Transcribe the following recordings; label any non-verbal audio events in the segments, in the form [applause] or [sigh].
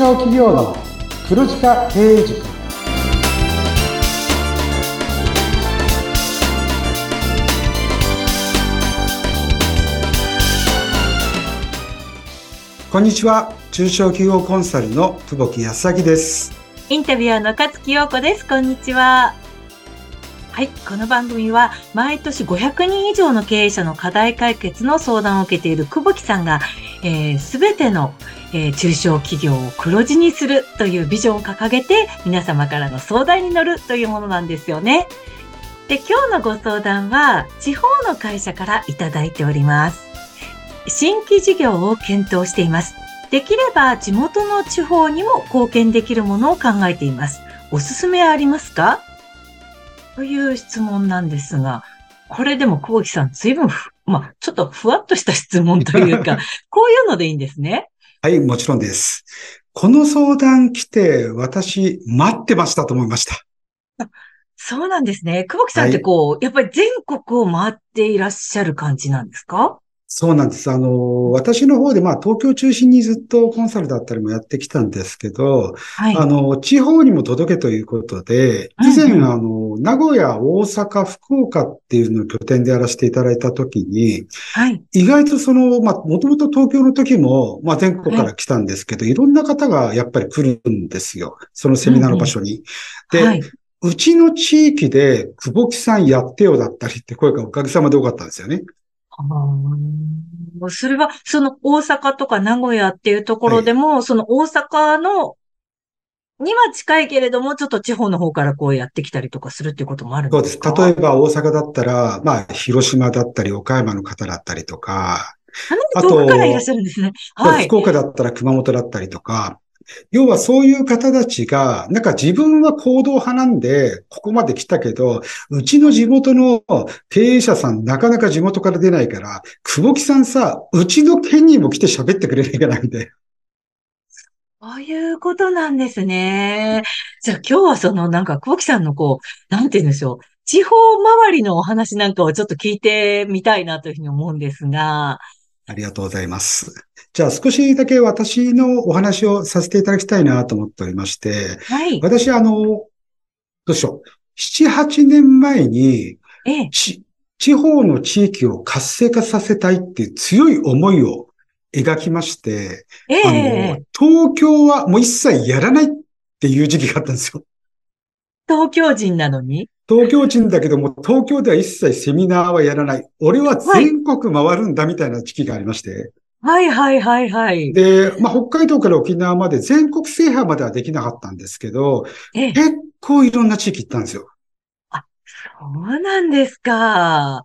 小企業の黒字化経営塾。こんにちは。中小企業コンサルの久保木康明です。インタビュアーの勝木陽子です。こんにちは。はい。この番組は毎年500人以上の経営者の課題解決の相談を受けている久保木さんが、す、べ、ての、えー、中小企業を黒字にするというビジョンを掲げて皆様からの相談に乗るというものなんですよね。で、今日のご相談は地方の会社からいただいております。新規事業を検討しています。できれば地元の地方にも貢献できるものを考えています。おすすめありますか？という質問なんですが、これでも久保木さん、随分まあ、ちょっとふわっとした質問というか、[laughs] こういうのでいいんですね。はい、もちろんです。この相談来て、私、待ってましたと思いました。そうなんですね。久保木さんってこう、はい、やっぱり全国を回っていらっしゃる感じなんですか？そうなんです。あの、私の方で、まあ、東京中心にずっとコンサルだったりもやってきたんですけど、はい、あの、地方にも届けということで、以前、うんうん、あの、名古屋、大阪、福岡っていうのを拠点でやらせていただいたときに、はい、意外とその、まあ、もともと東京の時も、まあ、全国から来たんですけど、はい、いろんな方がやっぱり来るんですよ。そのセミナーの場所に。うんうん、で、はいうちの地域で、久保木さんやってよだったりって声がおかげさまで多かったんですよね。それは、その大阪とか名古屋っていうところでも、はい、その大阪のには近いけれども、ちょっと地方の方からこうやってきたりとかするっていうこともあるんですか？そうです。例えば大阪だったら、まあ、広島だったり、岡山の方だったりとか、あと、からいらっしゃるんですね。はい。福岡だったら熊本だったりとか、要はそういう方たちが、なんか自分は行動派なんで、ここまで来たけど、うちの地元の経営者さん、なかなか地元から出ないから、久保木さんさ、うちの県にも来て喋ってくれないかな、みたいな。そういうことなんですね。じゃあ今日はそのなんか久保木さんのこう、なんて言うんでしょう。地方周りのお話なんかをちょっと聞いてみたいなというふうに思うんですが。ありがとうございます。じゃあ少しだけ私のお話をさせていただきたいなと思っておりまして、はい。私、あの、どうしよう。七、八年前に、ええ、地方の地域を活性化させたいっていう強い思いを描きまして、ええ、あの、東京はもう一切やらないっていう時期があったんですよ。東京人なのに？東京人だけども、東京では一切セミナーはやらない。俺は全国回るんだみたいな時期がありまして。はいはいはいはい。で、まあ、北海道から沖縄まで全国制覇まではできなかったんですけど、結構いろんな地域行ったんですよ。あ、そうなんですか。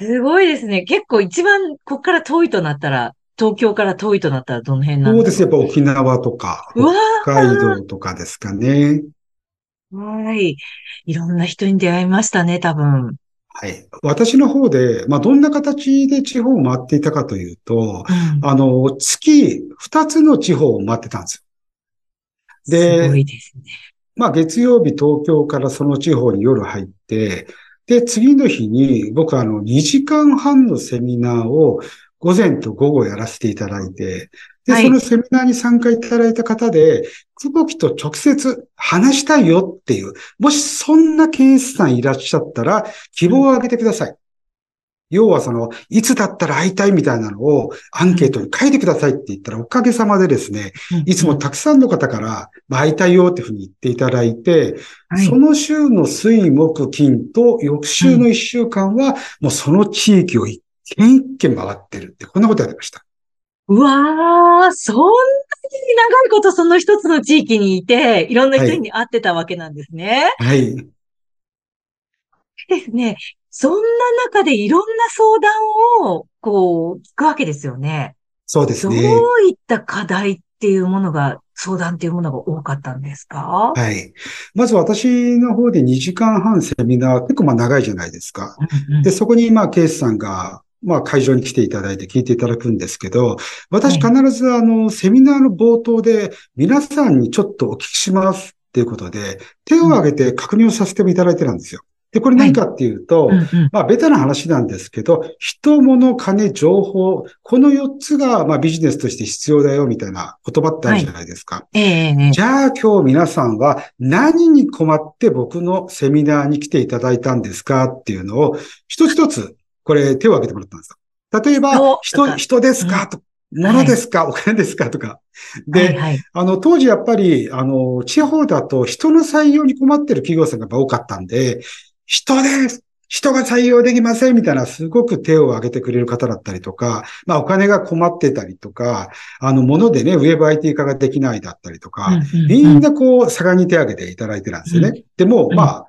すごいですね。結構一番ここから遠いとなったら、東京から遠いとなったらどの辺なんですか？そうです。やっぱ沖縄とか、北海道とかですかね。はい。いろんな人に出会いましたね、多分。はい。私の方で、まあ、どんな形で地方を回っていたかというと、うん、あの、月2つの地方を回ってたんですよ。で、すごいですね。まあ、月曜日東京からその地方に夜入って、で、次の日に僕あの、2時間半のセミナーを午前と午後やらせていただいて、で、はい、そのセミナーに参加いただいた方で、久保木と直接話したいよっていう、もしそんな経営者さんいらっしゃったら、希望をあげてください。要はその、いつだったら会いたいみたいなのをアンケートに書いてくださいって言ったら、おかげさまでですね、いつもたくさんの方から、まあ、会いたいよっていうふうに言っていただいて、その週の水木金と翌週の一週間は、もうその地域を一軒一軒回ってるって、こんなことやりました。うわー、そんなに長いことその一つの地域にいて、いろんな人に会ってたわけなんですね。はい。ですね。そんな中でいろんな相談を、こう、聞くわけですよね。そうですね。どういった課題っていうものが、相談っていうものが多かったんですか？はい。まず私の方で2時間半セミナー、結構まあ長いじゃないですか。で、そこにまあケースさんがまあ、会場に来ていただいて聞いていただくんですけど、私必ずあの、セミナーの冒頭で皆さんにちょっとお聞きしますっていうことで、手を挙げて確認をさせていただいてたんですよ。で、これ何かっていうと、うん。うん。まあ、ベタな話なんですけど、人、物、金、情報、この4つが、まあ、ビジネスとして必要だよ、みたいな言葉ってあるじゃないですか。え。じゃあ今日皆さんは何に困って僕のセミナーに来ていただいたんですかっていうのを一つ一つこれ手を挙げてもらったんですよ。例えばお、人、人ですか？と、物ですか？お金ですか？とか。で、はいはい。あの、当時やっぱり、あの、地方だと人の採用に困ってる企業さんが多かったんで、人です！人が採用できませんみたいな、すごく手を挙げてくれる方だったりとか、まあお金が困ってたりとか、あの、ものでね、ウェブ IT 化ができないだったりとか、みんなこう、盛んに手を挙げていただいてたんですよね。でも、うん。まあ、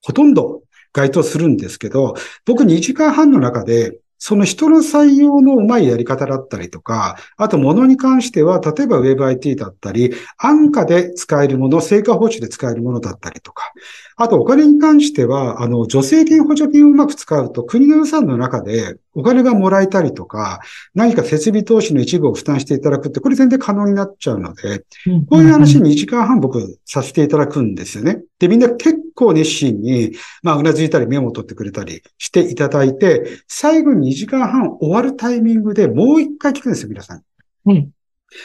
ほとんど該当するんですけど、僕2時間半の中で、その人の採用のうまいやり方だったりとか、あと物に関しては、例えば WebIT だったり、安価で使えるもの、成果報酬で使えるものだったりとか、あとお金に関しては、あの、助成金補助金をうまく使うと、国の予算の中でお金がもらえたりとか、何か設備投資の一部を負担していただくって、これ全然可能になっちゃうので、こういう話に2時間半僕させていただくんですよね。で、みんな結構熱心に、まあ、うなずいたりメモを取ってくれたりしていただいて、最後に2時間半終わるタイミングでもう一回聞くんですよ、皆さん。うん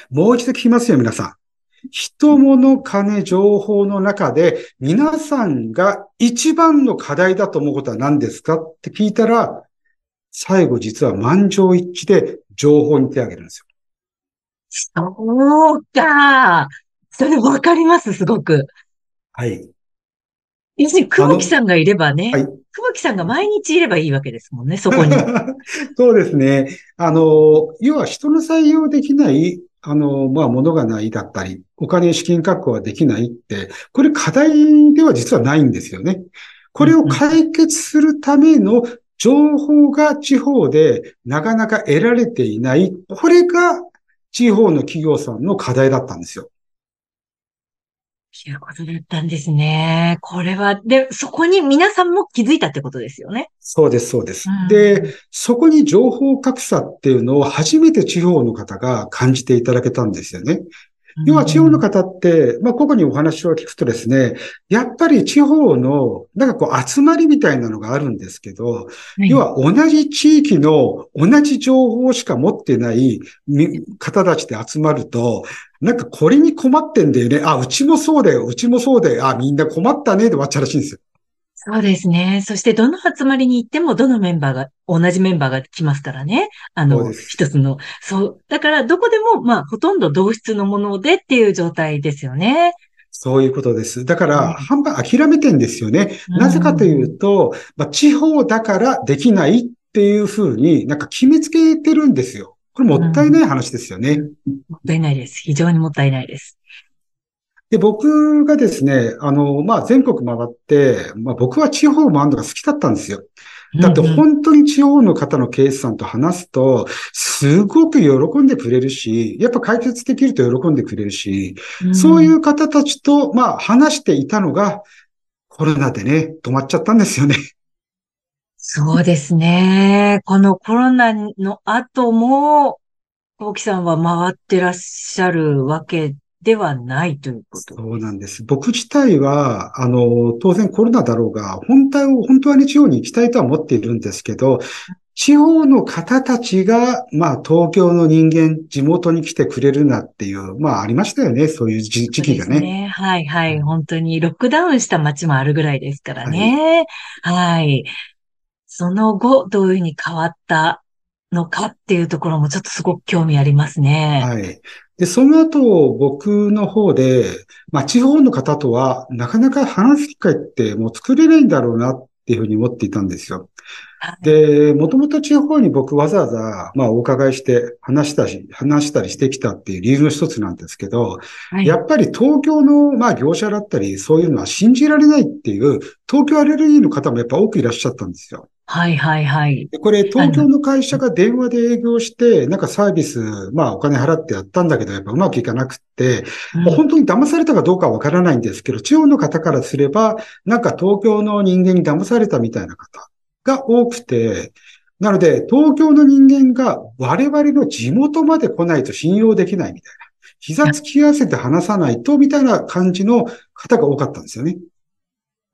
もう一度聞きますよ、皆さん。人物、金、情報の中で、皆さんが一番の課題だと思うことは何ですかって聞いたら、最後実は満場一致で情報に手を挙げるんですよ。そうか。それわかります、すごく。はい。要するに、久保木さんがいればね、はい久保木さんが毎日いればいいわけですもんね、そこに。[laughs] そうですね。あの、要は人の採用できない、あの、まあ、ものがないだったり、お金、資金確保はできないって、これ課題では実はないんですよね。これを解決するための情報が地方でなかなか得られていない。これが地方の企業さんの課題だったんですよ。いうことだったんですね。これは、で、そこに皆さんも気づいたってことですよね。そうです、そうですうん。で、そこに情報格差っていうのを初めて地方の方が感じていただけたんですよね。要は地方の方って、まあ、個々にお話を聞くとですね、やっぱり地方の、なんかこう集まりみたいなのがあるんですけど、はい要は同じ地域の同じ情報しか持ってないみ方たちで集まると、なんかこれに困ってんだよね。あ、うちもそうだよ。うちもそうだよ。あ、みんな困ったね。で終わっちゃうらしいんですよ。そうですね。そして、どの集まりに行っても、どのメンバーが、同じメンバーが来ますからね。あの、一つの。そう。だから、どこでも、まあ、ほとんど同質のものでっていう状態ですよね。そういうことです。だかうんら、半分諦めてんですよね。うんなぜかというと、まあ、地方だからできないっていうふうになんか決めつけてるんですよ。これもったいない話ですよね。もったいないです。非常にもったいないです。で、僕がですね、あの、まあ、全国回って、まあ、僕は地方を回るのが好きだったんですよ。だって本当に地方の方の経営者さんと話すと、すごく喜んでくれるし、やっぱ解決できると喜んでくれるし、そういう方たちと、まあ、話していたのが、コロナでね、止まっちゃったんですよね。そうですね。このコロナの後も、大木さんは回ってらっしゃるわけではないということ。そうなんです。僕自体は、あの、当然コロナだろうが、本当は、本当はね、地方に行きたいとは思っているんですけど、地方の方たちが、まあ、東京の人間、地元に来てくれるなっていう、まあ、ありましたよね。そういう時時期がね。ね。はいはい。本当にロックダウンした街もあるぐらいですからね。はい。その後、どういうふうに変わったのかっていうところもちょっとすごく興味ありますね。はい。で、その後、僕の方で、まあ、地方の方とは、なかなか話す機会ってもう作れないんだろうなっていうふうに思っていたんですよ。はいで、もともと地方に僕わざわざ、まあ、お伺いして話したし、話したりしてきたっていう理由の一つなんですけど、はいやっぱり東京の、まあ、業者だったり、そういうのは信じられないっていう、東京アレルギーの方もやっぱ多くいらっしゃったんですよ。はいはいはい。でこれ、東京の会社が電話で営業して、なんかサービス、まあ、お金払ってやったんだけど、やっぱうまくいかなくって、うん本当に騙されたかどうかはわからないんですけど、地方の方からすれば、なんか東京の人間に騙されたみたいな方が多くて、なので、東京の人間が我々の地元まで来ないと信用できないみたいな。膝突き合わせて話さないと、みたいな感じの方が多かったんですよね。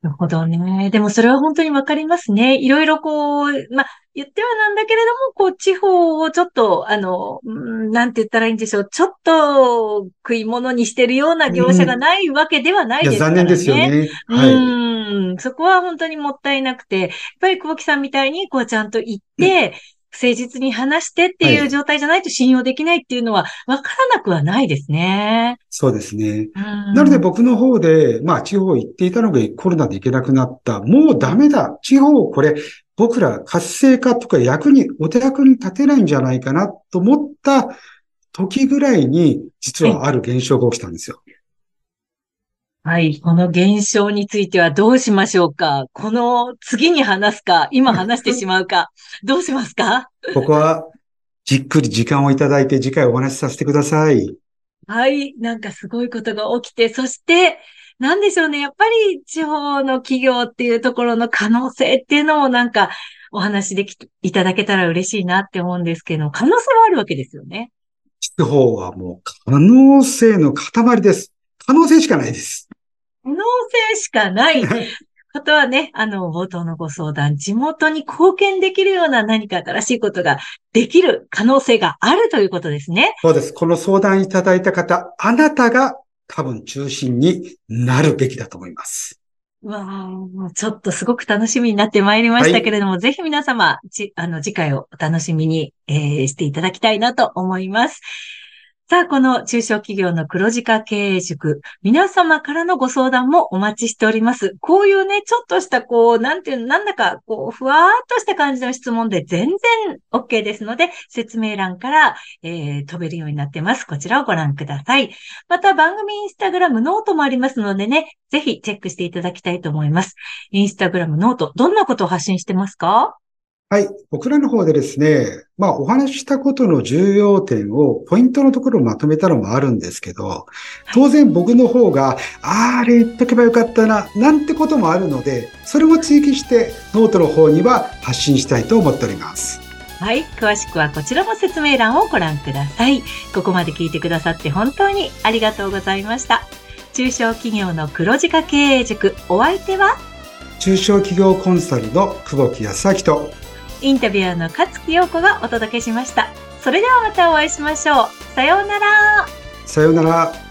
なるほどね。でもそれは本当にわかりますね。いろいろこう、まあ、言ってはなんだけれども、こう、地方をちょっと、あの、うんなんて言ったらいいんでしょう。ちょっと食い物にしてるような業者がないわけではないですからね。残念ですよね。はい。うん、そこは本当にもったいなくて、やっぱり久保木さんみたいに、こうちゃんと言って、誠実に話してっていうはい状態じゃないと信用できないっていうのは分からなくはないですね。そうですね。ななので僕の方で、まあ地方行っていたのがコロナで行けなくなった。もうダメだ。地方これ、僕ら活性化とか役に、お手役に立てないんじゃないかなと思った時ぐらいに、実はある現象が起きたんですよ。はい。この現象についてはどうしましょうか？この次に話すか今話してしまうか [laughs] どうしますか？ここは、じっくり時間をいただいて次回お話しさせてください。はい。なんかすごいことが起きて、そして、なんでしょうね。やっぱり地方の企業っていうところの可能性っていうのもなんかお話できいただけたら嬉しいなって思うんですけど、可能性はあるわけですよね。地方はもう可能性の塊です。可能性しかないです。可能性しかない [laughs] ことはね、あの、冒頭のご相談、地元に貢献できるような何か新しいことができる可能性があるということですね。そうです。この相談いただいた方、あなたが多分中心になるべきだと思います。うわあ、ちょっとすごく楽しみになってまいりましたけれども、ぜひ皆様、ち、あの、次回をお楽しみに、えーしていただきたいなと思います。さあ、この中小企業の黒字化経営塾、皆様からのご相談もお待ちしております。こういうね、ちょっとした、こう、なんていうの、なんだか、こう、ふわーっとした感じの質問で全然 OK ですので、説明欄から、えー飛べるようになってます。こちらをご覧ください。また、番組インスタグラム、ノートもありますのでね、ぜひチェックしていただきたいと思います。インスタグラム、 note、どんなことを発信してますか？はい。僕らの方でですね、まあお話ししたことの重要点をポイントのところをまとめたのもあるんですけど、当然僕の方が、あーあれ言っとけばよかったな、なんてこともあるので、それも追記してノートの方には発信したいと思っております。はい。詳しくはこちらも説明欄をご覧ください。ここまで聞いてくださって本当にありがとうございました。中小企業の黒字化経営塾、お相手は？中小企業コンサルの久保木康明と、インタビュアーの勝木陽子がお届けしました。それではまたお会いしましょう。さようなら。さようなら。